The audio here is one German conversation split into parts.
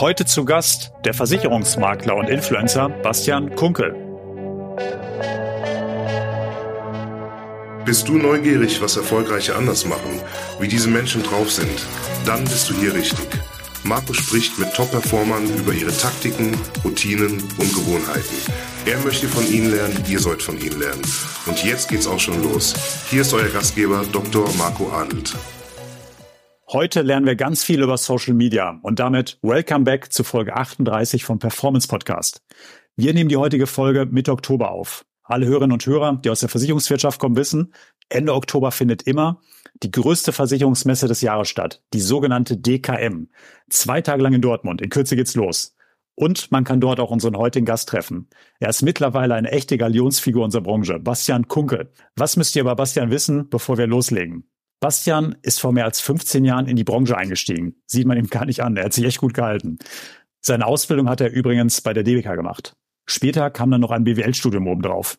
Heute zu Gast der Versicherungsmakler und Influencer Bastian Kunkel. Bist du neugierig, was Erfolgreiche anders machen, wie diese Menschen drauf sind? Dann bist du hier richtig. Marco spricht mit Top-Performern über ihre Taktiken, Routinen und Gewohnheiten. Er möchte von ihnen lernen, ihr sollt von ihnen lernen. Und jetzt geht's auch schon los. Hier ist euer Gastgeber Dr. Marco Adelt. Heute lernen wir ganz viel über Social Media und damit Welcome back zu Folge 38 vom Performance Podcast. Wir nehmen die heutige Folge Mitte Oktober auf. Alle Hörerinnen und Hörer, die aus der Versicherungswirtschaft kommen, wissen, Ende Oktober findet immer die größte Versicherungsmesse des Jahres statt, die sogenannte DKM. Zwei Tage lang in Dortmund. In Kürze geht's los. Und man kann dort auch unseren heutigen Gast treffen. Er ist mittlerweile eine echte Galionsfigur unserer Branche, Bastian Kunkel. Was müsst ihr über Bastian wissen, bevor wir loslegen? Bastian ist vor mehr als 15 Jahren in die Branche eingestiegen. Sieht man ihm gar nicht an. Er hat sich echt gut gehalten. Seine Ausbildung hat er übrigens bei der DBK gemacht. Später kam dann noch ein BWL-Studium obendrauf.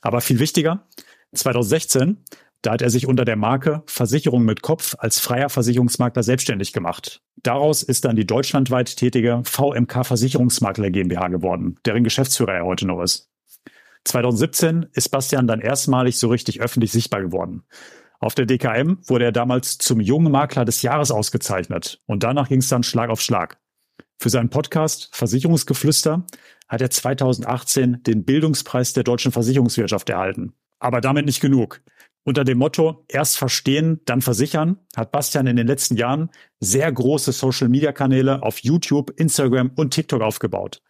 Aber viel wichtiger, 2016, da hat er sich unter der Marke Versicherung mit Kopf als freier Versicherungsmakler selbstständig gemacht. Daraus ist dann die deutschlandweit tätige VMK Versicherungsmakler GmbH geworden, deren Geschäftsführer er heute noch ist. 2017 ist Bastian dann erstmalig so richtig öffentlich sichtbar geworden. Auf der DKM wurde er damals zum jungen Makler des Jahres ausgezeichnet und danach ging es dann Schlag auf Schlag. Für seinen Podcast Versicherungsgeflüster hat er 2018 den Bildungspreis der deutschen Versicherungswirtschaft erhalten. Aber damit nicht genug. Unter dem Motto erst verstehen, dann versichern hat Bastian in den letzten Jahren sehr große Social-Media-Kanäle auf YouTube, Instagram und TikTok aufgebaut.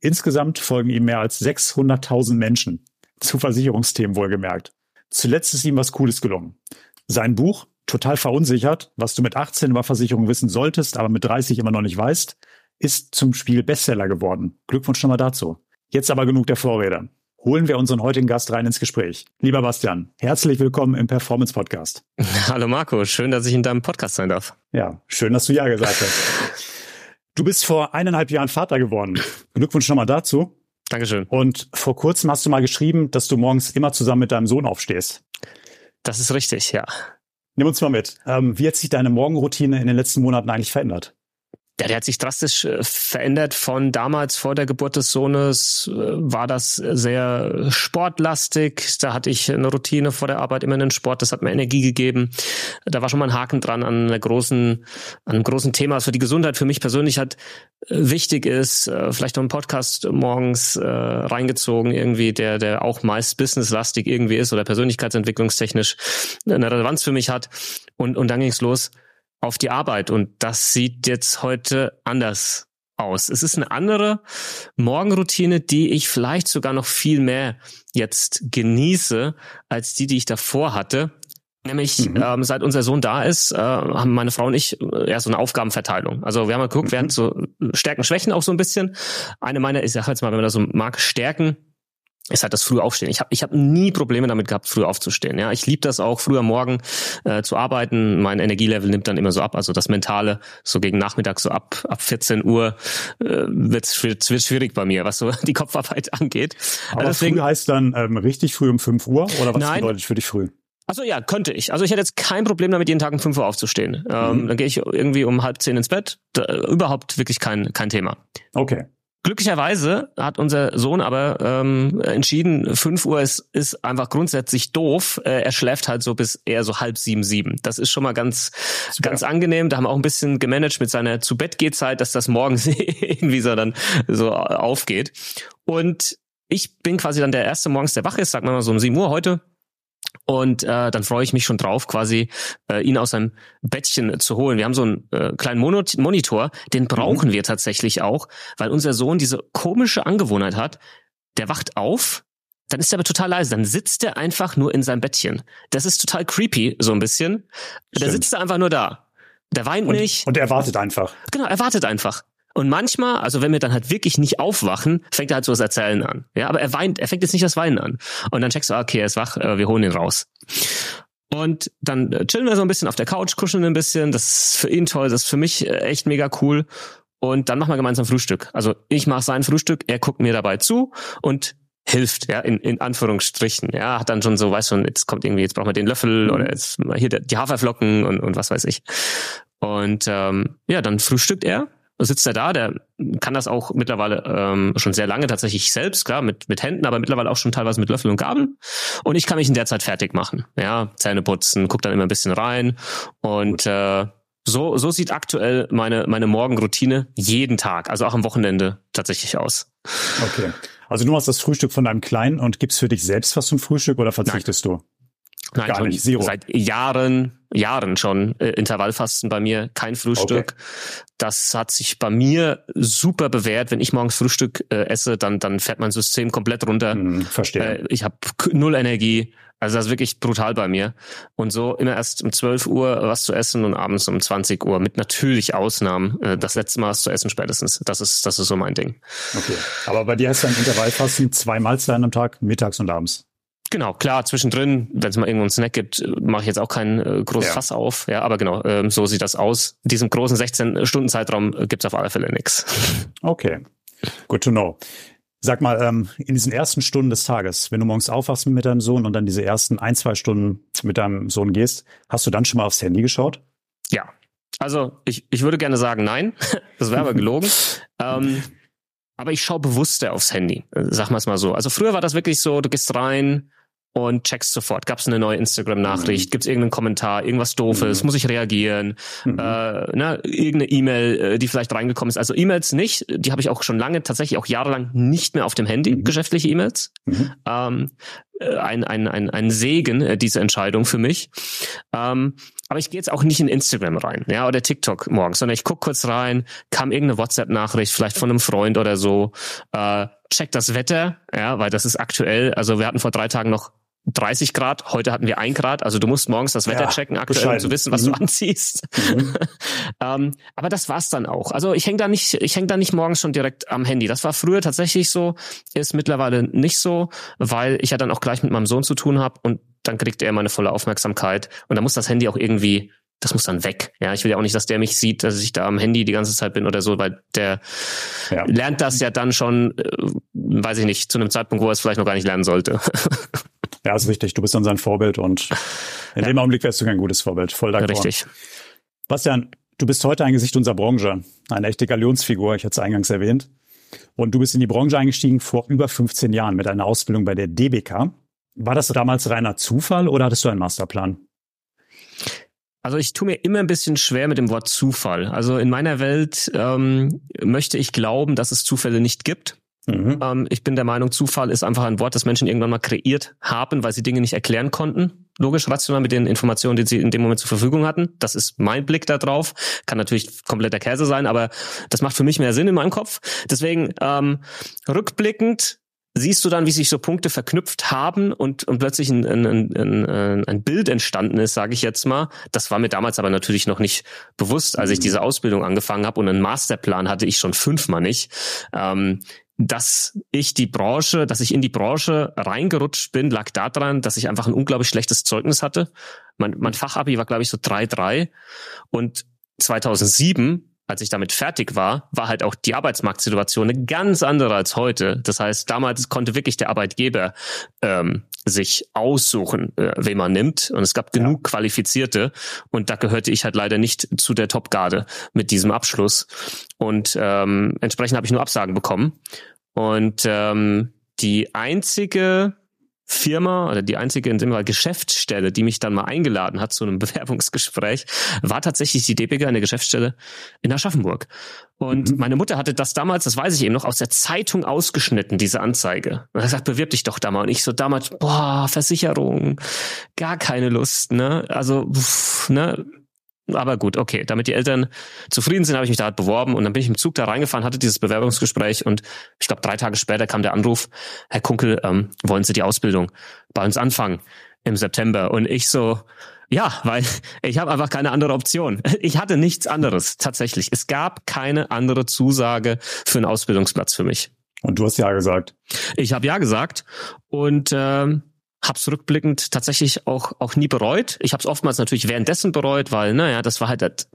Insgesamt folgen ihm mehr als 600.000 Menschen. Zu Versicherungsthemen wohlgemerkt. Zuletzt ist ihm was Cooles gelungen. Sein Buch, total verunsichert, was du mit 18 über Versicherung wissen solltest, aber mit 30 immer noch nicht weißt, ist zum Spiel Bestseller geworden. Glückwunsch schon mal dazu. Jetzt aber genug der Vorrede. Holen wir unseren heutigen Gast rein ins Gespräch. Lieber Bastian, herzlich willkommen im Performance Podcast. Hallo Marco, schön, dass ich in deinem Podcast sein darf. Ja, schön, dass du ja gesagt hast. Du bist vor eineinhalb Jahren Vater geworden. Glückwunsch schon mal dazu. Dankeschön. Und vor kurzem hast du mal geschrieben, dass du morgens immer zusammen mit deinem Sohn aufstehst. Das ist richtig, ja. Nimm uns mal mit. Ähm, wie hat sich deine Morgenroutine in den letzten Monaten eigentlich verändert? Ja, der hat sich drastisch äh, verändert. Von damals vor der Geburt des Sohnes äh, war das sehr sportlastig. Da hatte ich eine Routine vor der Arbeit, immer einen Sport. Das hat mir Energie gegeben. Da war schon mal ein Haken dran an einer großen, an einem großen Thema, was für die Gesundheit für mich persönlich halt äh, wichtig ist. Vielleicht noch ein Podcast morgens äh, reingezogen, irgendwie, der, der auch meist businesslastig irgendwie ist oder persönlichkeitsentwicklungstechnisch eine Relevanz für mich hat. Und, und dann ging's los auf die Arbeit und das sieht jetzt heute anders aus. Es ist eine andere Morgenroutine, die ich vielleicht sogar noch viel mehr jetzt genieße als die, die ich davor hatte. Nämlich mhm. ähm, seit unser Sohn da ist, äh, haben meine Frau und ich äh, ja so eine Aufgabenverteilung. Also wir haben mal geguckt, mhm. wir hatten so Stärken, Schwächen auch so ein bisschen. Eine meiner, ich sag jetzt mal, wenn man das so mag, Stärken ist halt das frühe Aufstehen. Ich habe ich hab nie Probleme damit gehabt, früh aufzustehen. Ja, ich liebe das auch, früh am Morgen äh, zu arbeiten. Mein Energielevel nimmt dann immer so ab. Also das Mentale, so gegen Nachmittag, so ab ab 14 Uhr äh, wird's, wird's, schwierig bei mir, was so die Kopfarbeit angeht. Aber Deswegen, früh heißt dann ähm, richtig früh um 5 Uhr oder was nein, bedeutet für dich früh? Also ja, könnte ich. Also ich hätte jetzt kein Problem damit, jeden Tag um 5 Uhr aufzustehen. Ähm, mhm. Dann gehe ich irgendwie um halb zehn ins Bett. Da, überhaupt wirklich kein kein Thema. Okay. Glücklicherweise hat unser Sohn aber ähm, entschieden, 5 Uhr ist, ist einfach grundsätzlich doof. Äh, er schläft halt so bis eher so halb sieben, sieben. Das ist schon mal ganz, Super. ganz angenehm. Da haben wir auch ein bisschen gemanagt mit seiner zu Bett geht Zeit, dass das morgens irgendwie so dann so aufgeht. Und ich bin quasi dann der erste morgens, der wach ist, wir mal so um sieben Uhr heute. Und äh, dann freue ich mich schon drauf, quasi äh, ihn aus seinem Bettchen zu holen. Wir haben so einen äh, kleinen Mono Monitor, den brauchen mhm. wir tatsächlich auch, weil unser Sohn diese komische Angewohnheit hat, der wacht auf, dann ist er aber total leise. Dann sitzt er einfach nur in seinem Bettchen. Das ist total creepy, so ein bisschen. Stimmt. Der sitzt da einfach nur da. Der weint und, nicht. Und er wartet einfach. Genau, er wartet einfach. Und manchmal, also wenn wir dann halt wirklich nicht aufwachen, fängt er halt so das Erzählen an. Ja, aber er weint, er fängt jetzt nicht das Weinen an. Und dann checkst du, okay, er ist wach, äh, wir holen ihn raus. Und dann äh, chillen wir so ein bisschen auf der Couch, kuscheln ein bisschen. Das ist für ihn toll, das ist für mich äh, echt mega cool. Und dann machen wir gemeinsam Frühstück. Also ich mache sein Frühstück, er guckt mir dabei zu und hilft, ja, in, in Anführungsstrichen. Ja, hat dann schon so, weißt schon, jetzt kommt irgendwie, jetzt brauchen wir den Löffel oder jetzt hier die Haferflocken und, und was weiß ich. Und ähm, ja, dann frühstückt er sitzt er da, der kann das auch mittlerweile ähm, schon sehr lange tatsächlich selbst, klar, mit, mit Händen, aber mittlerweile auch schon teilweise mit Löffel und Gabel. Und ich kann mich in der Zeit fertig machen. Ja, Zähne putzen, guck dann immer ein bisschen rein. Und äh, so, so sieht aktuell meine, meine Morgenroutine jeden Tag, also auch am Wochenende tatsächlich aus. Okay. Also du machst das Frühstück von deinem Kleinen und gibst für dich selbst was zum Frühstück oder verzichtest Nein. du? Nein, Gar nicht, Zero. seit Jahren, Jahren schon äh, Intervallfasten bei mir, kein Frühstück. Das hat sich bei mir super bewährt. Wenn ich morgens Frühstück äh, esse, dann dann fährt mein System komplett runter. Hm, verstehe. Äh, ich habe null Energie. Also das ist wirklich brutal bei mir. Und so immer erst um 12 Uhr was zu essen und abends um 20 Uhr mit natürlich Ausnahmen. Äh, das letzte Mal was zu essen spätestens. Das ist das ist so mein Ding. Okay. Aber bei dir hast du ein Intervallfasten zwei Mahlzeiten am Tag, mittags und abends. Genau, klar, zwischendrin, wenn es mal irgendwo einen Snack gibt, mache ich jetzt auch kein äh, großes Ja. Fass auf. Ja, aber genau, ähm, so sieht das aus. In diesem großen 16-Stunden-Zeitraum äh, gibt's auf alle Fälle nix. Okay. Good to know. Sag mal, ähm, in diesen ersten Stunden des Tages, wenn du morgens aufwachst mit deinem Sohn und dann diese ersten ein, zwei Stunden mit deinem Sohn gehst, hast du dann schon mal aufs Handy geschaut? Ja. Also ich, ich würde gerne sagen nein, das wäre aber gelogen. ähm, aber ich schaue bewusster aufs Handy, äh, sag mal es mal so. Also früher war das wirklich so, du gehst rein und checkst sofort. Gab es eine neue Instagram-Nachricht? Gibt es irgendeinen Kommentar? Irgendwas Doofes? Mhm. Muss ich reagieren? Mhm. Äh, ne, irgendeine E-Mail, äh, die vielleicht reingekommen ist. Also E-Mails nicht. Die habe ich auch schon lange, tatsächlich auch jahrelang nicht mehr auf dem Handy, Mhm. geschäftliche E-Mails. Mhm. Ähm, äh, ein, ein, ein, ein Segen, äh, diese Entscheidung für mich. Ähm, aber ich gehe jetzt auch nicht in Instagram rein, ja, oder TikTok morgens, sondern ich guck kurz rein, kam irgendeine WhatsApp-Nachricht, vielleicht von einem Freund oder so, äh, check das Wetter, ja, weil das ist aktuell, also wir hatten vor drei Tagen noch 30 Grad, heute hatten wir ein Grad, also du musst morgens das Wetter Ja, checken, aktuell, um zu wissen, was Mhm. du anziehst. Mhm. ähm, aber das war's dann auch. Also ich hänge da nicht, ich häng da nicht morgens schon direkt am Handy. Das war früher tatsächlich so, ist mittlerweile nicht so, weil ich ja dann auch gleich mit meinem Sohn zu tun habe und dann kriegt er meine volle Aufmerksamkeit und da muss das Handy auch irgendwie das muss dann weg. Ja, ich will ja auch nicht, dass der mich sieht, dass ich da am Handy die ganze Zeit bin oder so, weil der Ja. lernt das ja dann schon, äh, weiß ich nicht, zu einem Zeitpunkt, wo er es vielleicht noch gar nicht lernen sollte. Ja, ist richtig. Du bist dann sein Vorbild und in dem Augenblick wärst du kein gutes Vorbild. Voll d'accord. Richtig. Bastian, du bist heute ein Gesicht unserer Branche. Eine echte Galionsfigur, ich hatte es eingangs erwähnt. Und du bist in die Branche eingestiegen vor über 15 Jahren mit einer Ausbildung bei der DBK. War das damals reiner Zufall oder hattest du einen Masterplan? Also ich tue mir immer ein bisschen schwer mit dem Wort Zufall. Also in meiner Welt ähm, möchte ich glauben, dass es Zufälle nicht gibt. Mhm. Ähm, ich bin der Meinung, Zufall ist einfach ein Wort, das Menschen irgendwann mal kreiert haben, weil sie Dinge nicht erklären konnten. Logisch, rational mit den Informationen, die sie in dem Moment zur Verfügung hatten. Das ist mein Blick da drauf. Kann natürlich kompletter Käse sein, aber das macht für mich mehr Sinn in meinem Kopf. Deswegen ähm, rückblickend siehst du dann, wie sich so Punkte verknüpft haben und, und plötzlich ein, ein, ein, ein, ein Bild entstanden ist, sage ich jetzt mal. Das war mir damals aber natürlich noch nicht bewusst, als ich diese Ausbildung angefangen habe und einen Masterplan hatte ich schon fünfmal nicht. Ähm, dass ich die Branche, dass ich in die Branche reingerutscht bin, lag daran, dass ich einfach ein unglaublich schlechtes Zeugnis hatte. Mein, mein Fachabi war, glaube ich, so 3-3 und 2007 als ich damit fertig war, war halt auch die Arbeitsmarktsituation eine ganz andere als heute. Das heißt, damals konnte wirklich der Arbeitgeber ähm, sich aussuchen, äh, wen man nimmt. Und es gab genug Qualifizierte. Und da gehörte ich halt leider nicht zu der Topgarde mit diesem Abschluss. Und ähm, entsprechend habe ich nur Absagen bekommen. Und ähm, die einzige Firma oder die einzige in dem Fall Geschäftsstelle, die mich dann mal eingeladen hat zu einem Bewerbungsgespräch, war tatsächlich die DPG, eine Geschäftsstelle in Aschaffenburg. Und Mhm. meine Mutter hatte das damals, das weiß ich eben noch, aus der Zeitung ausgeschnitten, diese Anzeige. Und er sagt, bewirb dich doch da mal. Und ich so damals, boah, Versicherung, gar keine Lust, ne? Also, pff, ne? Aber gut, okay. Damit die Eltern zufrieden sind, habe ich mich da halt beworben und dann bin ich im Zug da reingefahren, hatte dieses Bewerbungsgespräch und ich glaube drei Tage später kam der Anruf, Herr Kunkel, ähm, wollen Sie die Ausbildung bei uns anfangen im September? Und ich so, ja, weil ich habe einfach keine andere Option. Ich hatte nichts anderes tatsächlich. Es gab keine andere Zusage für einen Ausbildungsplatz für mich. Und du hast ja gesagt. Ich habe ja gesagt und ähm, hab's rückblickend tatsächlich auch auch nie bereut. Ich habe es oftmals natürlich währenddessen bereut, weil naja, das war halt das,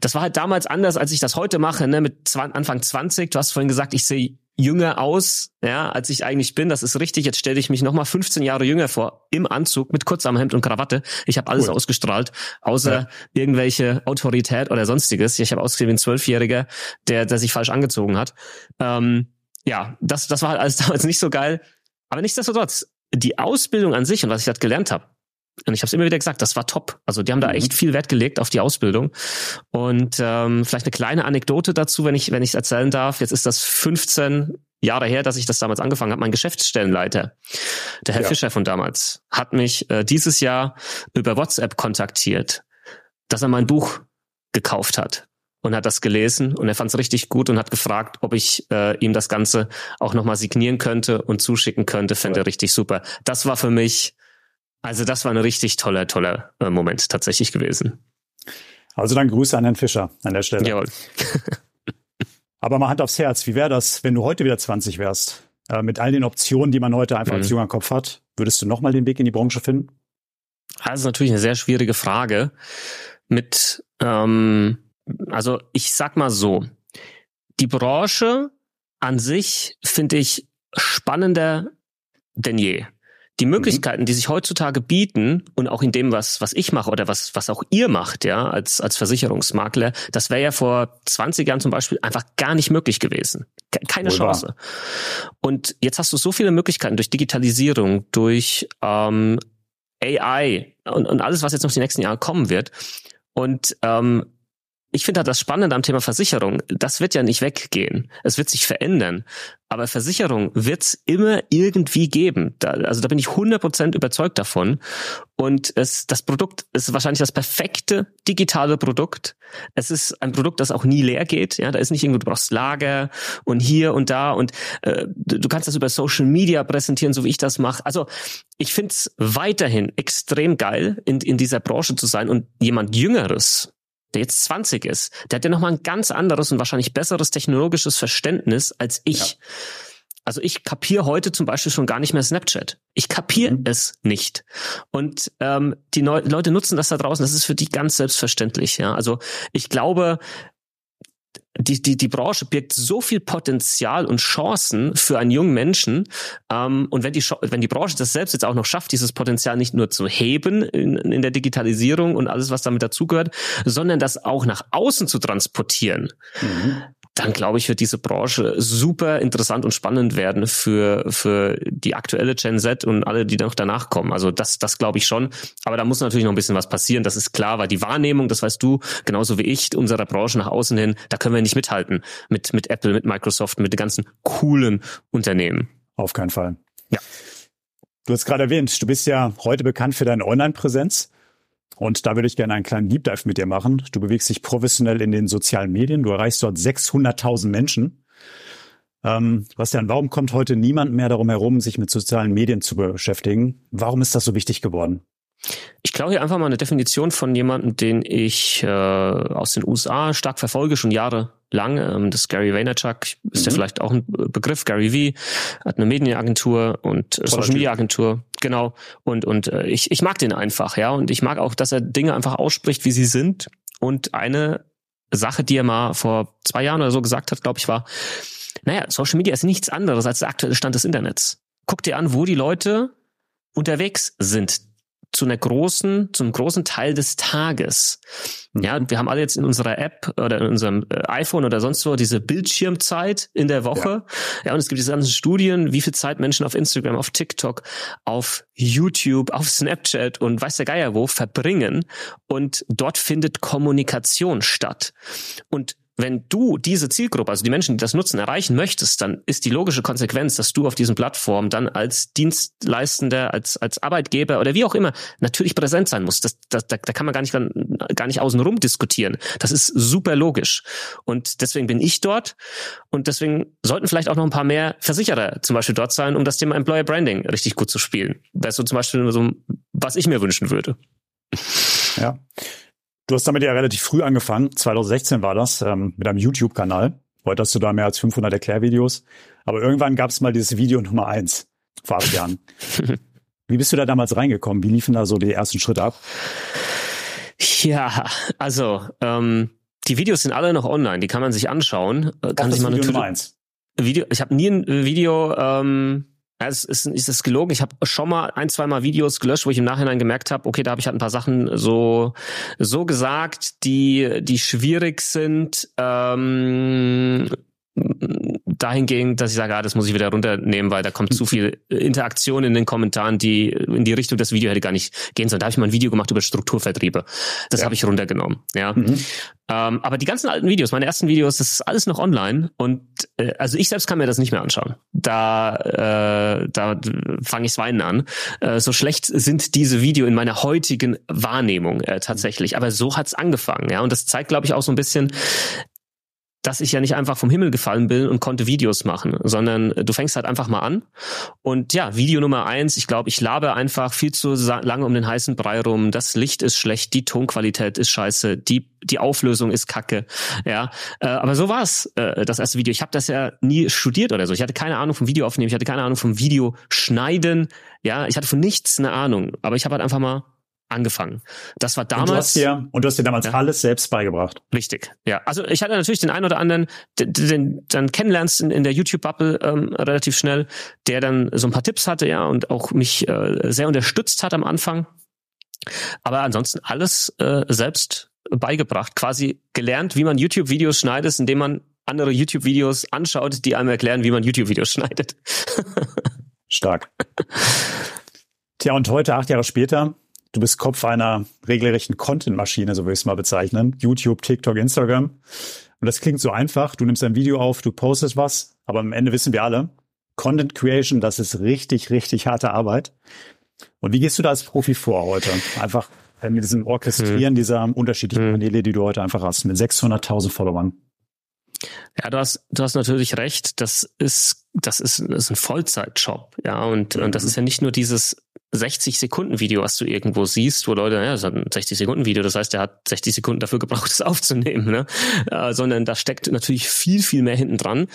das war halt damals anders, als ich das heute mache, ne, mit 20, Anfang 20. Du hast vorhin gesagt, ich sehe jünger aus, ja, als ich eigentlich bin. Das ist richtig. Jetzt stelle ich mich nochmal 15 Jahre jünger vor, im Anzug, mit Kurzarmhemd und Krawatte. Ich habe alles cool. ausgestrahlt, außer ja. irgendwelche Autorität oder sonstiges. Ich habe ausgesehen wie ein Zwölfjähriger, der, der sich falsch angezogen hat. Ähm, ja, das, das war halt alles damals nicht so geil. Aber nichtsdestotrotz, die Ausbildung an sich und was ich halt gelernt habe, und ich habe es immer wieder gesagt, das war top. Also die haben da mhm. echt viel Wert gelegt auf die Ausbildung. Und ähm, vielleicht eine kleine Anekdote dazu, wenn ich wenn ich erzählen darf. Jetzt ist das 15 Jahre her, dass ich das damals angefangen habe. Mein Geschäftsstellenleiter, der Herr ja. Fischer von damals, hat mich äh, dieses Jahr über WhatsApp kontaktiert, dass er mein Buch gekauft hat und hat das gelesen und er fand es richtig gut und hat gefragt, ob ich äh, ihm das Ganze auch nochmal signieren könnte und zuschicken könnte. Fände er richtig super. Das war für mich also das war ein richtig toller, toller äh, Moment tatsächlich gewesen. Also dann Grüße an Herrn Fischer an der Stelle. Jawohl. Aber mal Hand aufs Herz, wie wäre das, wenn du heute wieder 20 wärst? Äh, mit all den Optionen, die man heute einfach mhm. als junger Kopf hat, würdest du nochmal den Weg in die Branche finden? Das ist natürlich eine sehr schwierige Frage. Mit, ähm, also ich sag mal so, die Branche an sich finde ich spannender denn je die mhm. Möglichkeiten, die sich heutzutage bieten und auch in dem, was, was ich mache oder was, was auch ihr macht, ja, als, als Versicherungsmakler, das wäre ja vor 20 Jahren zum Beispiel einfach gar nicht möglich gewesen. Keine Wohl Chance. Wahr. Und jetzt hast du so viele Möglichkeiten durch Digitalisierung, durch ähm, AI und, und alles, was jetzt noch die nächsten Jahre kommen wird. Und ähm, ich finde halt das Spannende am Thema Versicherung, das wird ja nicht weggehen. Es wird sich verändern. Aber Versicherung wird es immer irgendwie geben. Da, also da bin ich 100% überzeugt davon. Und es, das Produkt ist wahrscheinlich das perfekte digitale Produkt. Es ist ein Produkt, das auch nie leer geht. Ja, da ist nicht irgendwo, du brauchst Lager und hier und da und äh, du kannst das über Social Media präsentieren, so wie ich das mache. Also ich finde es weiterhin extrem geil, in, in dieser Branche zu sein und jemand Jüngeres der jetzt 20 ist, der hat ja nochmal ein ganz anderes und wahrscheinlich besseres technologisches Verständnis als ich. Ja. Also ich kapiere heute zum Beispiel schon gar nicht mehr Snapchat. Ich kapiere mhm. es nicht. Und ähm, die Neu Leute nutzen das da draußen. Das ist für die ganz selbstverständlich. Ja, also ich glaube, die, die, die Branche birgt so viel Potenzial und Chancen für einen jungen Menschen. Ähm, und wenn die, wenn die Branche das selbst jetzt auch noch schafft, dieses Potenzial nicht nur zu heben in, in der Digitalisierung und alles, was damit dazugehört, sondern das auch nach außen zu transportieren, mhm dann glaube ich, wird diese Branche super interessant und spannend werden für, für die aktuelle Gen Z und alle, die noch danach kommen. Also das, das glaube ich schon. Aber da muss natürlich noch ein bisschen was passieren. Das ist klar, weil die Wahrnehmung, das weißt du, genauso wie ich, unserer Branche nach außen hin, da können wir nicht mithalten mit, mit Apple, mit Microsoft, mit den ganzen coolen Unternehmen. Auf keinen Fall. Ja. Du hast gerade erwähnt, du bist ja heute bekannt für deine Online-Präsenz. Und da würde ich gerne einen kleinen Deep Dive mit dir machen. Du bewegst dich professionell in den sozialen Medien. Du erreichst dort 600.000 Menschen. Ähm, Bastian, warum kommt heute niemand mehr darum herum, sich mit sozialen Medien zu beschäftigen? Warum ist das so wichtig geworden? Ich glaube hier einfach mal eine Definition von jemandem, den ich äh, aus den USA stark verfolge, schon Jahre lang. Ähm, das Gary Vaynerchuk ist mhm. ja vielleicht auch ein Begriff. Gary V hat eine Medienagentur und äh, Social Media Agentur, genau. Und und äh, ich ich mag den einfach, ja. Und ich mag auch, dass er Dinge einfach ausspricht, wie sie sind. Und eine Sache, die er mal vor zwei Jahren oder so gesagt hat, glaube ich, war: Naja, Social Media ist nichts anderes als der aktuelle Stand des Internets. Guck dir an, wo die Leute unterwegs sind zu einer großen, zum großen Teil des Tages. Ja, mhm. wir haben alle jetzt in unserer App oder in unserem äh, iPhone oder sonst wo diese Bildschirmzeit in der Woche. Ja. ja, und es gibt diese ganzen Studien, wie viel Zeit Menschen auf Instagram, auf TikTok, auf YouTube, auf Snapchat und weiß der Geier wo verbringen. Und dort findet Kommunikation statt. Und wenn du diese Zielgruppe, also die Menschen, die das nutzen, erreichen möchtest, dann ist die logische Konsequenz, dass du auf diesen Plattformen dann als Dienstleistender, als, als Arbeitgeber oder wie auch immer natürlich präsent sein musst. Das, das, da, da kann man gar nicht, gar nicht außenrum diskutieren. Das ist super logisch. Und deswegen bin ich dort und deswegen sollten vielleicht auch noch ein paar mehr Versicherer zum Beispiel dort sein, um das Thema Employer Branding richtig gut zu spielen. Das ist so zum Beispiel so, was ich mir wünschen würde. Ja. Du hast damit ja relativ früh angefangen. 2016 war das, ähm, mit einem YouTube-Kanal. Heute hast du da mehr als 500 Erklärvideos. Aber irgendwann gab es mal dieses Video Nummer eins vor acht Jahren. Wie bist du da damals reingekommen? Wie liefen da so die ersten Schritte ab? Ja, also ähm, die Videos sind alle noch online, die kann man sich anschauen. Äh, kann sich mal Video Nummer eins. Video, ich habe nie ein Video, ähm, es ist, ist es gelogen. Ich habe schon mal ein, zwei Mal Videos gelöscht, wo ich im Nachhinein gemerkt habe, okay, da habe ich halt ein paar Sachen so so gesagt, die die schwierig sind. Ähm, dahingehend, dass ich sage, ah, das muss ich wieder runternehmen, weil da kommt zu viel Interaktion in den Kommentaren, die in die Richtung das Video hätte gar nicht gehen sollen. Da habe ich mal ein Video gemacht über Strukturvertriebe. Das ja. habe ich runtergenommen. Ja. Mhm. Ähm, aber die ganzen alten Videos, meine ersten Videos, das ist alles noch online und äh, also ich selbst kann mir das nicht mehr anschauen. Da äh, da fange ich weinen an. Äh, so schlecht sind diese Video in meiner heutigen Wahrnehmung äh, tatsächlich. Aber so hat's angefangen, ja. Und das zeigt, glaube ich, auch so ein bisschen, dass ich ja nicht einfach vom Himmel gefallen bin und konnte Videos machen, sondern du fängst halt einfach mal an. Und ja, Video Nummer eins, ich glaube, ich labe einfach viel zu lange um den heißen Brei rum. Das Licht ist schlecht, die Tonqualität ist scheiße, die, die Auflösung ist kacke. Ja, äh, aber so war's äh, das erste Video. Ich habe das ja nie studiert oder so. Ich hatte keine Ahnung vom Video aufnehmen, ich hatte keine Ahnung vom Video schneiden. Ja, ich hatte von nichts eine Ahnung, aber ich habe halt einfach mal angefangen. Das war damals. Und du hast dir, und du hast dir damals ja, alles selbst beigebracht. Richtig, ja. Also ich hatte natürlich den einen oder anderen, den, den dann kennenlernst in, in der YouTube-Bubble ähm, relativ schnell, der dann so ein paar Tipps hatte, ja, und auch mich äh, sehr unterstützt hat am Anfang. Aber ansonsten alles äh, selbst beigebracht, quasi gelernt, wie man YouTube-Videos schneidet, indem man andere YouTube-Videos anschaut, die einem erklären, wie man YouTube-Videos schneidet. Stark. Tja, und heute, acht Jahre später, Du bist Kopf einer regelrechten Content-Maschine, so würde ich es mal bezeichnen. YouTube, TikTok, Instagram. Und das klingt so einfach. Du nimmst ein Video auf, du postest was, aber am Ende wissen wir alle, Content Creation, das ist richtig, richtig harte Arbeit. Und wie gehst du da als Profi vor heute? Einfach äh, mit diesem Orchestrieren hm. dieser unterschiedlichen hm. Kanäle, die du heute einfach hast, mit 600.000 Followern. Ja, du hast, du hast natürlich recht. Das ist, das ist, das ist ein Vollzeitjob. Ja, und, mhm. und das ist ja nicht nur dieses 60 Sekunden Video, was du irgendwo siehst, wo Leute, ja, das hat ein 60 Sekunden Video, das heißt, der hat 60 Sekunden dafür gebraucht, das aufzunehmen, ne? Äh, sondern da steckt natürlich viel, viel mehr hinten dran.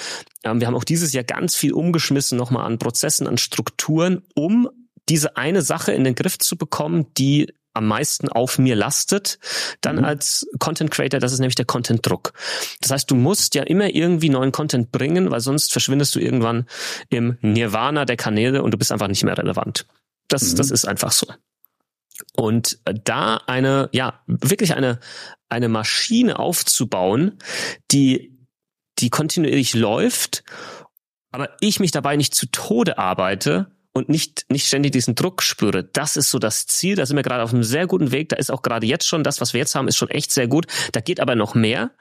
Ähm, wir haben auch dieses Jahr ganz viel umgeschmissen nochmal an Prozessen, an Strukturen, um diese eine Sache in den Griff zu bekommen, die am meisten auf mir lastet, dann mhm. als Content Creator, das ist nämlich der Content Druck. Das heißt, du musst ja immer irgendwie neuen Content bringen, weil sonst verschwindest du irgendwann im Nirvana der Kanäle und du bist einfach nicht mehr relevant. Das, mhm. das ist einfach so. Und da eine, ja, wirklich eine, eine Maschine aufzubauen, die, die kontinuierlich läuft, aber ich mich dabei nicht zu Tode arbeite, und nicht, nicht ständig diesen Druck spüre. Das ist so das Ziel. Da sind wir gerade auf einem sehr guten Weg. Da ist auch gerade jetzt schon das, was wir jetzt haben, ist schon echt sehr gut. Da geht aber noch mehr.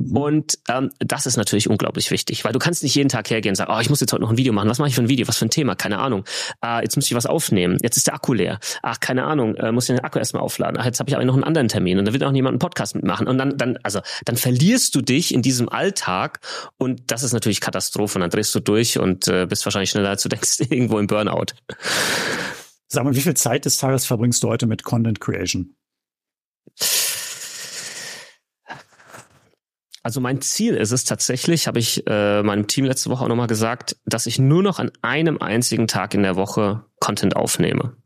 Mhm. Und ähm, das ist natürlich unglaublich wichtig, weil du kannst nicht jeden Tag hergehen und sagen, oh, ich muss jetzt heute noch ein Video machen. Was mache ich für ein Video? Was für ein Thema? Keine Ahnung. Ah, jetzt muss ich was aufnehmen. Jetzt ist der Akku leer. Ach, keine Ahnung. Äh, muss ich den Akku erstmal aufladen. Ach, jetzt habe ich aber noch einen anderen Termin und da will auch jemand einen Podcast mitmachen. Und dann, dann, also, dann verlierst du dich in diesem Alltag und das ist natürlich Katastrophe. Und dann drehst du durch und äh, bist wahrscheinlich schneller, als du denkst, irgendwo im Burnout. Burnout. Sag mal, wie viel Zeit des Tages verbringst du heute mit Content Creation? Also mein Ziel ist es tatsächlich, habe ich äh, meinem Team letzte Woche auch nochmal gesagt, dass ich nur noch an einem einzigen Tag in der Woche Content aufnehme.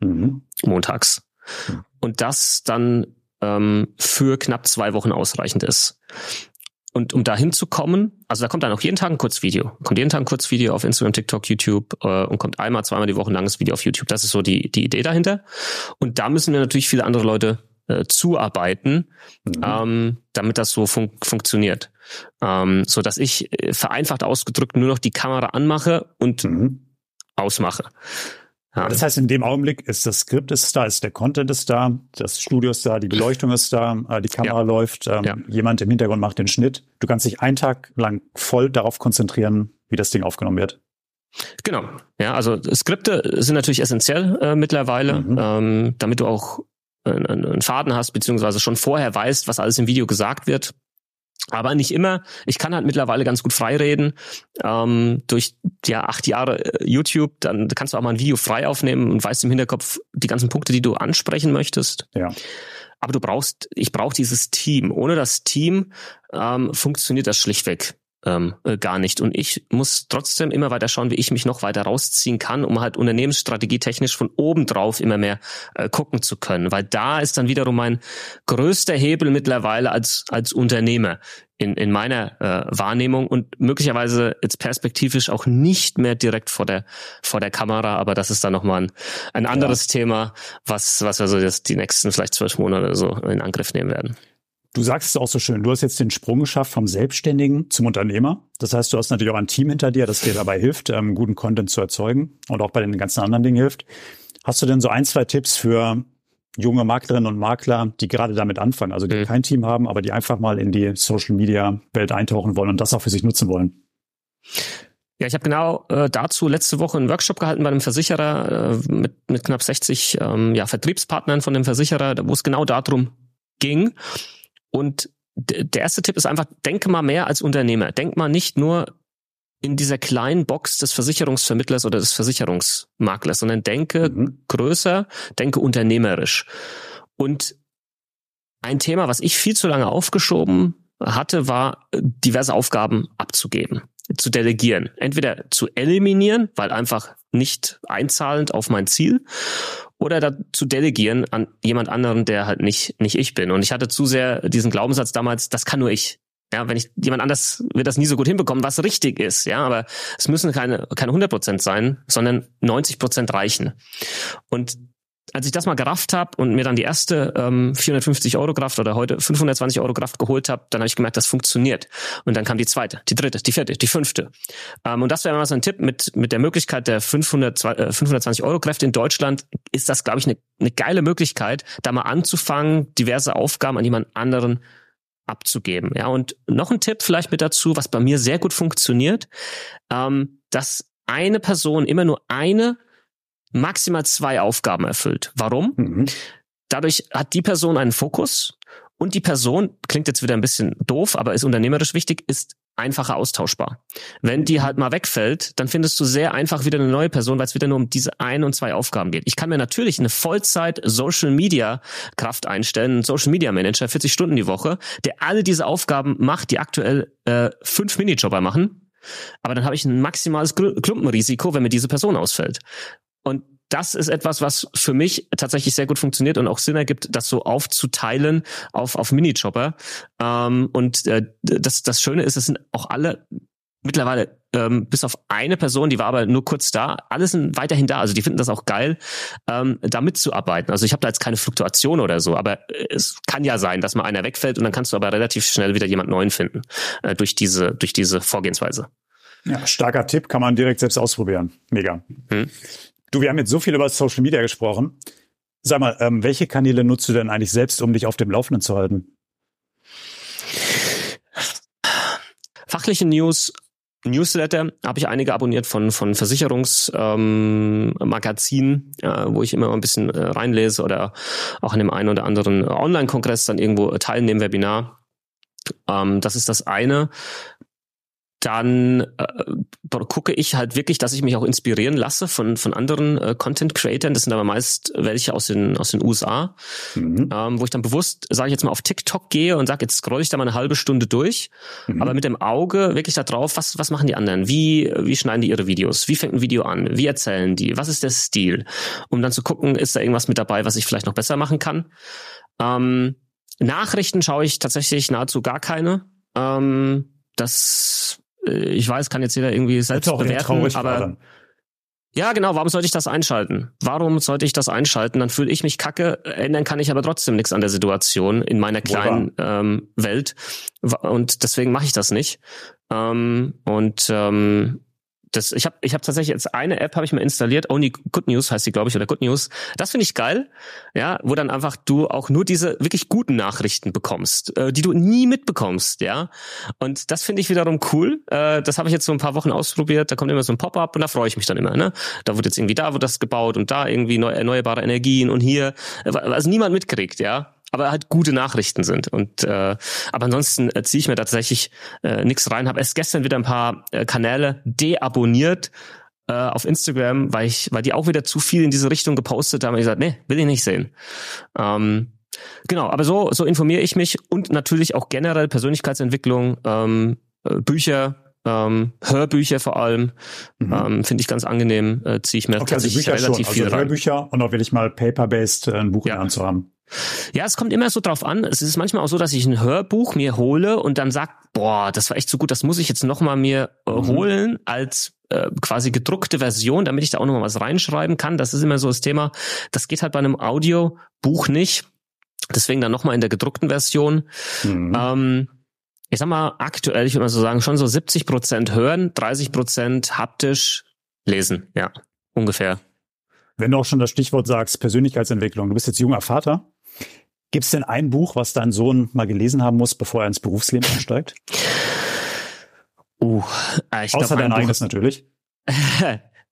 Mhm. Montags. Mhm. Und das dann ähm, für knapp zwei Wochen ausreichend ist. Und um da hinzukommen, also da kommt dann auch jeden Tag ein Kurzvideo. Kommt jeden Tag ein Kurzvideo auf Instagram, TikTok, YouTube äh, und kommt einmal, zweimal die Woche ein langes Video auf YouTube. Das ist so die, die Idee dahinter. Und da müssen wir natürlich viele andere Leute äh, zuarbeiten, mhm. ähm, damit das so fun funktioniert. Ähm, so dass ich äh, vereinfacht ausgedrückt nur noch die Kamera anmache und mhm. ausmache. Ja. Das heißt, in dem Augenblick ist das Skript ist da, ist der Content ist da, das Studio ist da, die Beleuchtung ist da, äh, die Kamera ja. läuft, ähm, ja. jemand im Hintergrund macht den Schnitt. Du kannst dich einen Tag lang voll darauf konzentrieren, wie das Ding aufgenommen wird. Genau. Ja, also Skripte sind natürlich essentiell äh, mittlerweile, mhm. ähm, damit du auch einen, einen Faden hast, beziehungsweise schon vorher weißt, was alles im Video gesagt wird. Aber nicht immer. Ich kann halt mittlerweile ganz gut freireden. Ähm, durch ja acht Jahre äh, YouTube, dann kannst du auch mal ein Video frei aufnehmen und weißt im Hinterkopf die ganzen Punkte, die du ansprechen möchtest. Ja. Aber du brauchst, ich brauche dieses Team. Ohne das Team ähm, funktioniert das schlichtweg ähm, äh, gar nicht. Und ich muss trotzdem immer weiter schauen, wie ich mich noch weiter rausziehen kann, um halt Unternehmensstrategie technisch von oben drauf immer mehr äh, gucken zu können. Weil da ist dann wiederum mein größter Hebel mittlerweile als, als Unternehmer in, in meiner äh, Wahrnehmung und möglicherweise jetzt perspektivisch auch nicht mehr direkt vor der, vor der Kamera, aber das ist dann nochmal ein, ein anderes ja. Thema, was, was wir so jetzt die nächsten vielleicht zwölf Monate so in Angriff nehmen werden. Du sagst es auch so schön, du hast jetzt den Sprung geschafft vom Selbstständigen zum Unternehmer. Das heißt, du hast natürlich auch ein Team hinter dir, das dir dabei hilft, ähm, guten Content zu erzeugen und auch bei den ganzen anderen Dingen hilft. Hast du denn so ein, zwei Tipps für junge Maklerinnen und Makler, die gerade damit anfangen, also die mhm. kein Team haben, aber die einfach mal in die Social Media Welt eintauchen wollen und das auch für sich nutzen wollen? Ja, ich habe genau äh, dazu letzte Woche einen Workshop gehalten bei einem Versicherer äh, mit, mit knapp 60 ähm, ja, Vertriebspartnern von dem Versicherer, wo es genau darum ging. Und der erste Tipp ist einfach, denke mal mehr als Unternehmer. Denk mal nicht nur in dieser kleinen Box des Versicherungsvermittlers oder des Versicherungsmaklers, sondern denke mhm. größer, denke unternehmerisch. Und ein Thema, was ich viel zu lange aufgeschoben hatte, war diverse Aufgaben abzugeben, zu delegieren. Entweder zu eliminieren, weil einfach nicht einzahlend auf mein Ziel, oder dazu delegieren an jemand anderen, der halt nicht, nicht ich bin. Und ich hatte zu sehr diesen Glaubenssatz damals, das kann nur ich. Ja, wenn ich jemand anders wird das nie so gut hinbekommen, was richtig ist. Ja, aber es müssen keine keine 100 Prozent sein, sondern 90 Prozent reichen. Und als ich das mal gerafft habe und mir dann die erste ähm, 450 Euro Kraft oder heute 520 Euro Kraft geholt habe, dann habe ich gemerkt, das funktioniert. Und dann kam die zweite, die dritte, die vierte, die fünfte. Ähm, und das wäre mal so ein Tipp mit mit der Möglichkeit der 500, äh, 520 Euro Kräfte in Deutschland ist das, glaube ich, eine ne geile Möglichkeit, da mal anzufangen, diverse Aufgaben an jemand anderen abzugeben. Ja, und noch ein Tipp vielleicht mit dazu, was bei mir sehr gut funktioniert, ähm, dass eine Person immer nur eine maximal zwei Aufgaben erfüllt. Warum? Mhm. Dadurch hat die Person einen Fokus und die Person, klingt jetzt wieder ein bisschen doof, aber ist unternehmerisch wichtig, ist einfacher austauschbar. Wenn die halt mal wegfällt, dann findest du sehr einfach wieder eine neue Person, weil es wieder nur um diese ein und zwei Aufgaben geht. Ich kann mir natürlich eine Vollzeit Social Media Kraft einstellen, einen Social Media Manager, 40 Stunden die Woche, der alle diese Aufgaben macht, die aktuell äh, fünf Minijobber machen. Aber dann habe ich ein maximales Klumpenrisiko, wenn mir diese Person ausfällt. Und das ist etwas, was für mich tatsächlich sehr gut funktioniert und auch Sinn ergibt, das so aufzuteilen auf, auf Minijobber. Ähm, und äh, das, das Schöne ist, es sind auch alle mittlerweile ähm, bis auf eine Person, die war aber nur kurz da, alle sind weiterhin da. Also die finden das auch geil, ähm, da mitzuarbeiten. Also ich habe da jetzt keine Fluktuation oder so, aber es kann ja sein, dass mal einer wegfällt und dann kannst du aber relativ schnell wieder jemand neuen finden äh, durch diese durch diese Vorgehensweise. Ja, starker Tipp, kann man direkt selbst ausprobieren. Mega. Hm. Du, wir haben jetzt so viel über Social Media gesprochen. Sag mal, ähm, welche Kanäle nutzt du denn eigentlich selbst, um dich auf dem Laufenden zu halten? Fachliche News, Newsletter habe ich einige abonniert von von Versicherungsmagazinen, ähm, äh, wo ich immer ein bisschen äh, reinlese oder auch an dem einen oder anderen Online-Kongress dann irgendwo teilnehmen, Webinar. Ähm, das ist das eine dann äh, gucke ich halt wirklich, dass ich mich auch inspirieren lasse von von anderen äh, Content Creatern. Das sind aber meist welche aus den aus den USA, mhm. ähm, wo ich dann bewusst, sage ich jetzt mal, auf TikTok gehe und sage, jetzt scroll ich da mal eine halbe Stunde durch, mhm. aber mit dem Auge wirklich da drauf, was was machen die anderen? Wie wie schneiden die ihre Videos? Wie fängt ein Video an? Wie erzählen die? Was ist der Stil? Um dann zu gucken, ist da irgendwas mit dabei, was ich vielleicht noch besser machen kann? Ähm, Nachrichten schaue ich tatsächlich nahezu gar keine. Ähm, das äh, ich weiß, kann jetzt jeder irgendwie selbst bewerten, aber ja, genau. Warum sollte ich das einschalten? Warum sollte ich das einschalten? Dann fühle ich mich kacke. Ändern kann ich aber trotzdem nichts an der Situation in meiner kleinen ähm, Welt. Und deswegen mache ich das nicht. Ähm, und ähm, das, ich habe ich hab tatsächlich jetzt eine App habe ich mir installiert, Only Good News heißt sie, glaube ich, oder Good News. Das finde ich geil, ja, wo dann einfach du auch nur diese wirklich guten Nachrichten bekommst, äh, die du nie mitbekommst, ja. Und das finde ich wiederum cool. Äh, das habe ich jetzt so ein paar Wochen ausprobiert. Da kommt immer so ein Pop-up und da freue ich mich dann immer. Ne? Da wird jetzt irgendwie da wird das gebaut und da irgendwie neu, erneuerbare Energien und hier, was niemand mitkriegt, ja aber halt gute Nachrichten sind. Und äh, aber ansonsten äh, ziehe ich mir tatsächlich äh, nichts rein. Habe erst gestern wieder ein paar äh, Kanäle deabonniert äh, auf Instagram, weil ich, weil die auch wieder zu viel in diese Richtung gepostet haben. Und ich gesagt, nee, will ich nicht sehen. Ähm, genau, aber so so informiere ich mich und natürlich auch generell Persönlichkeitsentwicklung. Ähm, äh, Bücher, ähm, Hörbücher vor allem, mhm. ähm, finde ich ganz angenehm, äh, ziehe ich mir okay, also Bücher relativ schon. viel also Hörbücher und auch will ich mal paper-based äh, ein Buch ja. in der Hand zu haben. Ja, es kommt immer so drauf an. Es ist manchmal auch so, dass ich ein Hörbuch mir hole und dann sag, boah, das war echt so gut, das muss ich jetzt noch mal mir äh, mhm. holen als äh, quasi gedruckte Version, damit ich da auch noch mal was reinschreiben kann. Das ist immer so das Thema. Das geht halt bei einem Audiobuch nicht. Deswegen dann noch mal in der gedruckten Version. Mhm. Ähm, ich sag mal, aktuell, ich würde mal so sagen, schon so 70 Prozent hören, 30 Prozent haptisch lesen. Ja, ungefähr. Wenn du auch schon das Stichwort sagst, Persönlichkeitsentwicklung, du bist jetzt junger Vater. Gibt es denn ein Buch, was dein Sohn mal gelesen haben muss, bevor er ins Berufsleben einsteigt? Uh, ich Außer glaub, dein eigenes natürlich.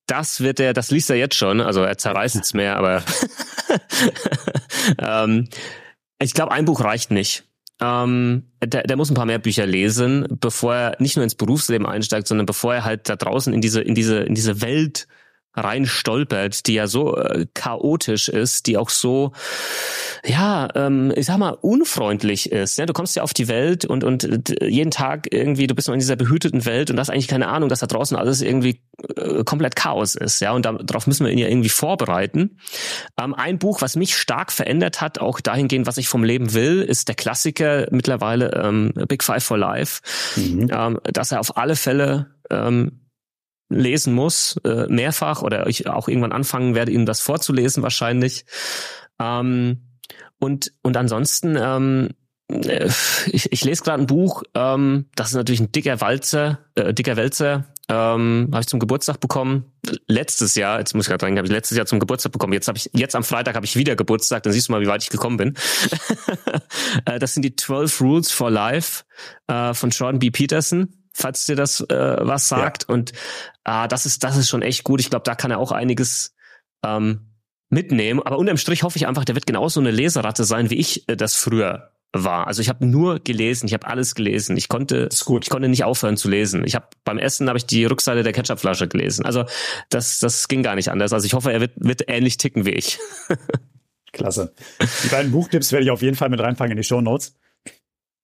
Das wird er, das liest er jetzt schon, also er zerreißt es mehr, aber ähm, ich glaube, ein Buch reicht nicht. Ähm, der, der muss ein paar mehr Bücher lesen, bevor er nicht nur ins Berufsleben einsteigt, sondern bevor er halt da draußen in diese, in diese, in diese Welt rein stolpert, die ja so äh, chaotisch ist, die auch so, ja, ähm, ich sag mal, unfreundlich ist. Ja, du kommst ja auf die Welt und, und jeden Tag irgendwie, du bist noch in dieser behüteten Welt und hast eigentlich keine Ahnung, dass da draußen alles irgendwie äh, komplett Chaos ist. Ja, und darauf müssen wir ihn ja irgendwie vorbereiten. Ähm, ein Buch, was mich stark verändert hat, auch dahingehend, was ich vom Leben will, ist der Klassiker mittlerweile ähm, Big Five for Life, mhm. ähm, dass er auf alle Fälle ähm, lesen muss, äh, mehrfach, oder ich auch irgendwann anfangen werde, ihm das vorzulesen wahrscheinlich. Ähm, und, und ansonsten, ähm, äh, ich, ich lese gerade ein Buch, ähm, das ist natürlich ein dicker Walzer, äh, dicker Wälzer, ähm, habe ich zum Geburtstag bekommen. Letztes Jahr, jetzt muss ich gerade sagen, habe ich letztes Jahr zum Geburtstag bekommen. Jetzt habe ich, jetzt am Freitag habe ich wieder Geburtstag, dann siehst du mal, wie weit ich gekommen bin. Äh, das sind die 12 Rules for Life äh, von Jordan B. Peterson falls dir das äh, was sagt. Ja. Und ah, das ist, das ist schon echt gut. Ich glaube, da kann er auch einiges ähm, mitnehmen. Aber unterm Strich hoffe ich einfach, der wird genauso eine Leseratte sein, wie ich äh, das früher war. Also ich habe nur gelesen, ich habe alles gelesen. Ich konnte, ich konnte nicht aufhören zu lesen. Ich habe beim Essen habe ich die Rückseite der Ketchupflasche gelesen. Also das, das ging gar nicht anders. Also ich hoffe, er wird, wird ähnlich ticken wie ich. Klasse. Die beiden Buchtipps werde ich auf jeden Fall mit reinfangen in die Show Notes.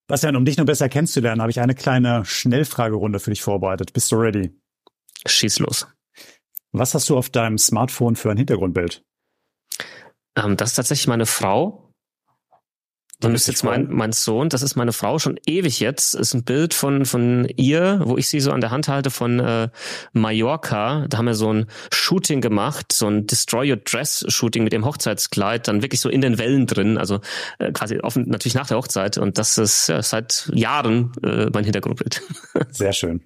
Bastian, um dich noch besser kennenzulernen, habe ich eine kleine Schnellfragerunde für dich vorbereitet. Bist du ready? Schieß los. Was hast du auf deinem Smartphone für ein Hintergrundbild? Ähm, das ist tatsächlich meine Frau. Das ist jetzt mein, mein Sohn, das ist meine Frau schon ewig jetzt. Ist ein Bild von, von ihr, wo ich sie so an der Hand halte von äh, Mallorca. Da haben wir so ein Shooting gemacht, so ein Destroy Your Dress Shooting mit dem Hochzeitskleid, dann wirklich so in den Wellen drin, also äh, quasi offen, natürlich nach der Hochzeit. Und das ist ja, seit Jahren äh, mein Hintergrundbild. Sehr schön.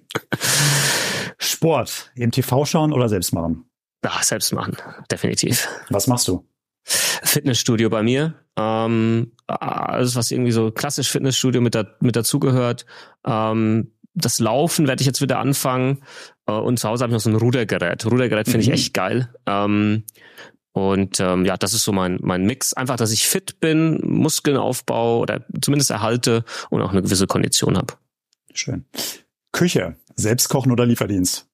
Sport, im TV schauen oder selbst machen? Ja, selbst machen, definitiv. Was machst du? Fitnessstudio bei mir. Ähm, alles, was irgendwie so klassisch Fitnessstudio mit, da, mit dazugehört. Ähm, das Laufen werde ich jetzt wieder anfangen. Äh, und zu Hause habe ich noch so ein Rudergerät. Rudergerät finde mhm. ich echt geil. Ähm, und ähm, ja, das ist so mein, mein Mix. Einfach, dass ich fit bin, Muskeln aufbaue oder zumindest erhalte und auch eine gewisse Kondition habe. Schön. Küche, selbst kochen oder Lieferdienst?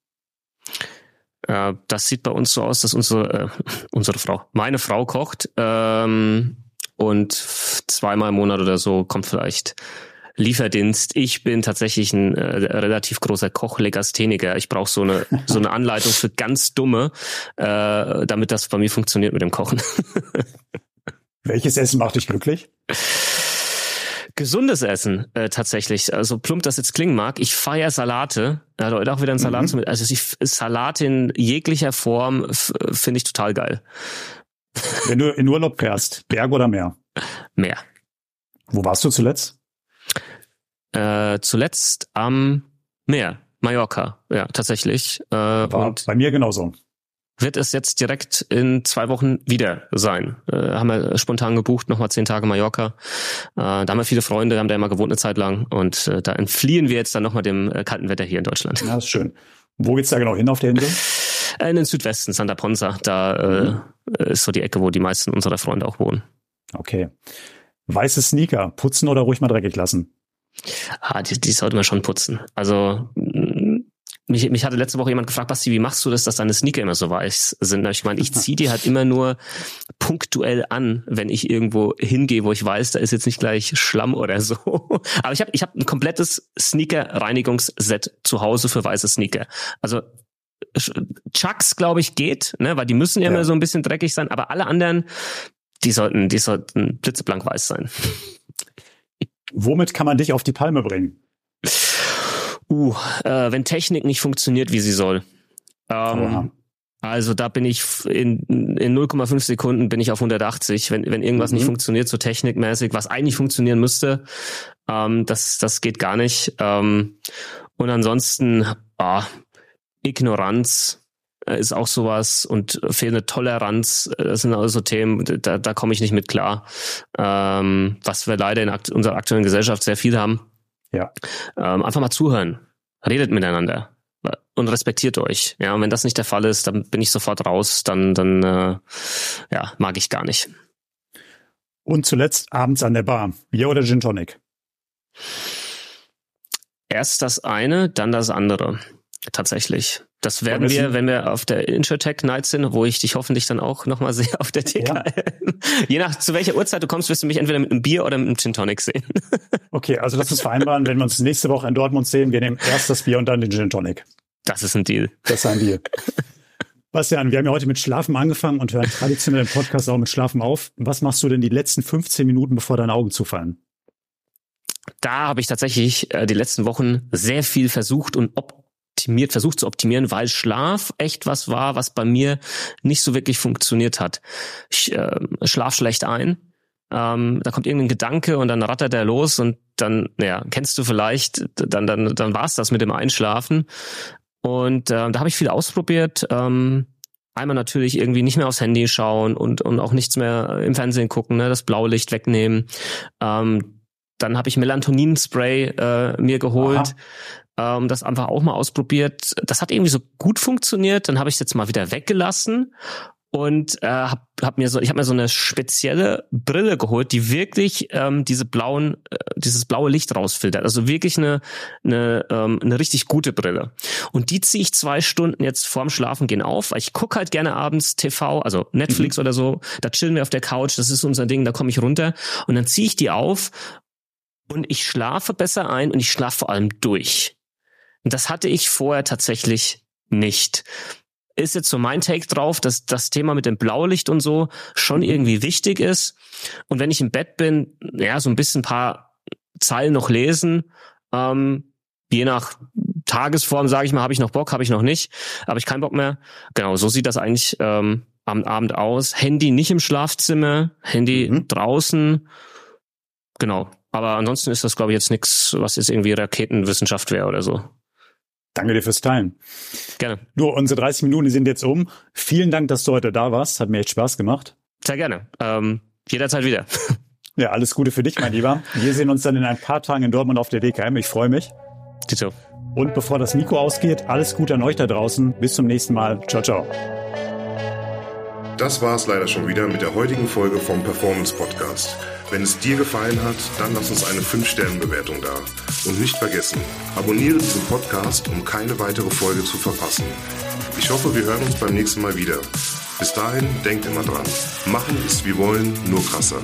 Äh, das sieht bei uns so aus, dass unsere, äh, unsere Frau, meine Frau kocht ähm, und zweimal im Monat oder so kommt vielleicht Lieferdienst. Ich bin tatsächlich ein äh, relativ großer Kochlegastheniker. Ich brauche so eine so eine Anleitung für ganz dumme, äh, damit das bei mir funktioniert mit dem Kochen. Welches Essen macht dich glücklich? Gesundes Essen äh, tatsächlich. Also plump das jetzt klingen mag. Ich feiere Salate. Ja, heute auch wieder ein Salat mhm. mit. Also ich, Salat in jeglicher Form finde ich total geil. Wenn du in Urlaub fährst, Berg oder Meer? Meer. Wo warst du zuletzt? Äh, zuletzt am Meer, Mallorca, ja, tatsächlich. Äh, War und bei mir genauso wird es jetzt direkt in zwei Wochen wieder sein. Äh, haben wir spontan gebucht, nochmal zehn Tage Mallorca. Äh, da haben wir viele Freunde, haben da immer gewohnt eine Zeit lang und äh, da entfliehen wir jetzt dann nochmal dem äh, kalten Wetter hier in Deutschland. Ja, das ist schön. Wo geht's da genau hin auf der Insel? Äh, in den Südwesten, Santa Ponza. Da mhm. äh, ist so die Ecke, wo die meisten unserer Freunde auch wohnen. Okay. Weiße Sneaker, putzen oder ruhig mal dreckig lassen? Ah, die, die sollte man schon putzen. Also mich, mich hatte letzte Woche jemand gefragt, Basti, wie machst du das, dass deine Sneaker immer so weiß sind? Ich meine, ich ziehe die halt immer nur punktuell an, wenn ich irgendwo hingehe, wo ich weiß, da ist jetzt nicht gleich Schlamm oder so. Aber ich habe ich hab ein komplettes Sneaker-Reinigungsset zu Hause für weiße Sneaker. Also Chucks, glaube ich, geht, ne, weil die müssen ja, ja immer so ein bisschen dreckig sein, aber alle anderen, die sollten, die sollten blitzeblank weiß sein. Womit kann man dich auf die Palme bringen? Uh, äh, wenn Technik nicht funktioniert, wie sie soll. Ähm, also da bin ich in, in 0,5 Sekunden bin ich auf 180, wenn, wenn irgendwas mhm. nicht funktioniert, so technikmäßig, was eigentlich funktionieren müsste, ähm, das, das geht gar nicht. Ähm, und ansonsten, ah, Ignoranz äh, ist auch sowas und fehlende Toleranz, äh, das sind also Themen, da, da komme ich nicht mit klar, ähm, was wir leider in akt unserer aktuellen Gesellschaft sehr viel haben. Ja. Ähm, einfach mal zuhören. Redet miteinander und respektiert euch. Ja, und wenn das nicht der Fall ist, dann bin ich sofort raus. Dann, dann, äh, ja, mag ich gar nicht. Und zuletzt abends an der Bar. Bier oder Gin Tonic? Erst das eine, dann das andere. Tatsächlich. Das werden wir, wenn wir auf der Insurtech Night sind, wo ich dich hoffentlich dann auch nochmal sehe auf der TK. Ja. Je nach zu welcher Uhrzeit du kommst, wirst du mich entweder mit einem Bier oder mit einem Gin Tonic sehen. Okay, also lass uns vereinbaren, wenn wir uns nächste Woche in Dortmund sehen, wir nehmen erst das Bier und dann den Gin Tonic. Das ist ein Deal. Das ist ein Deal. Bastian, wir haben ja heute mit Schlafen angefangen und hören traditionell im Podcast auch mit Schlafen auf. Was machst du denn die letzten 15 Minuten, bevor deine Augen zufallen? Da habe ich tatsächlich äh, die letzten Wochen sehr viel versucht und ob optimiert, versucht zu optimieren, weil Schlaf echt was war, was bei mir nicht so wirklich funktioniert hat. Ich äh, schlaf schlecht ein. Ähm, da kommt irgendein Gedanke und dann rattert er los und dann, naja, kennst du vielleicht, dann, dann, dann war's das mit dem Einschlafen. Und äh, da habe ich viel ausprobiert. Ähm, einmal natürlich irgendwie nicht mehr aufs Handy schauen und, und auch nichts mehr im Fernsehen gucken, ne, das Blaulicht wegnehmen. Ähm, dann habe ich Melatonin-Spray äh, mir geholt ähm, das einfach auch mal ausprobiert. Das hat irgendwie so gut funktioniert. Dann habe ich es jetzt mal wieder weggelassen und äh, habe hab mir so ich habe mir so eine spezielle Brille geholt, die wirklich ähm, diese blauen äh, dieses blaue Licht rausfiltert. Also wirklich eine eine ähm, eine richtig gute Brille. Und die ziehe ich zwei Stunden jetzt vorm Schlafengehen auf. Weil ich guck halt gerne abends TV, also Netflix mhm. oder so. Da chillen wir auf der Couch. Das ist unser Ding. Da komme ich runter und dann ziehe ich die auf und ich schlafe besser ein und ich schlafe vor allem durch. Und das hatte ich vorher tatsächlich nicht. Ist jetzt so mein Take drauf, dass das Thema mit dem Blaulicht und so schon irgendwie wichtig ist. Und wenn ich im Bett bin, ja, so ein bisschen ein paar Zeilen noch lesen, ähm, je nach Tagesform, sage ich mal, habe ich noch Bock, habe ich noch nicht, habe ich keinen Bock mehr. Genau, so sieht das eigentlich ähm, am Abend aus. Handy nicht im Schlafzimmer, Handy mhm. draußen. Genau. Aber ansonsten ist das, glaube ich, jetzt nichts, was jetzt irgendwie Raketenwissenschaft wäre oder so. Danke dir fürs Teilen. Gerne. Du, unsere 30 Minuten sind jetzt um. Vielen Dank, dass du heute da warst. Hat mir echt Spaß gemacht. Sehr gerne. Ähm, jederzeit wieder. Ja, alles Gute für dich, mein Lieber. Wir sehen uns dann in ein paar Tagen in Dortmund auf der DKM. Ich freue mich. Tito. Und bevor das Mikro ausgeht, alles Gute an euch da draußen. Bis zum nächsten Mal. Ciao, ciao. Das war es leider schon wieder mit der heutigen Folge vom Performance Podcast. Wenn es dir gefallen hat, dann lass uns eine 5-Sterne-Bewertung da. Und nicht vergessen, abonniere diesen Podcast, um keine weitere Folge zu verpassen. Ich hoffe, wir hören uns beim nächsten Mal wieder. Bis dahin, denkt immer dran. Machen ist wie wollen, nur krasser.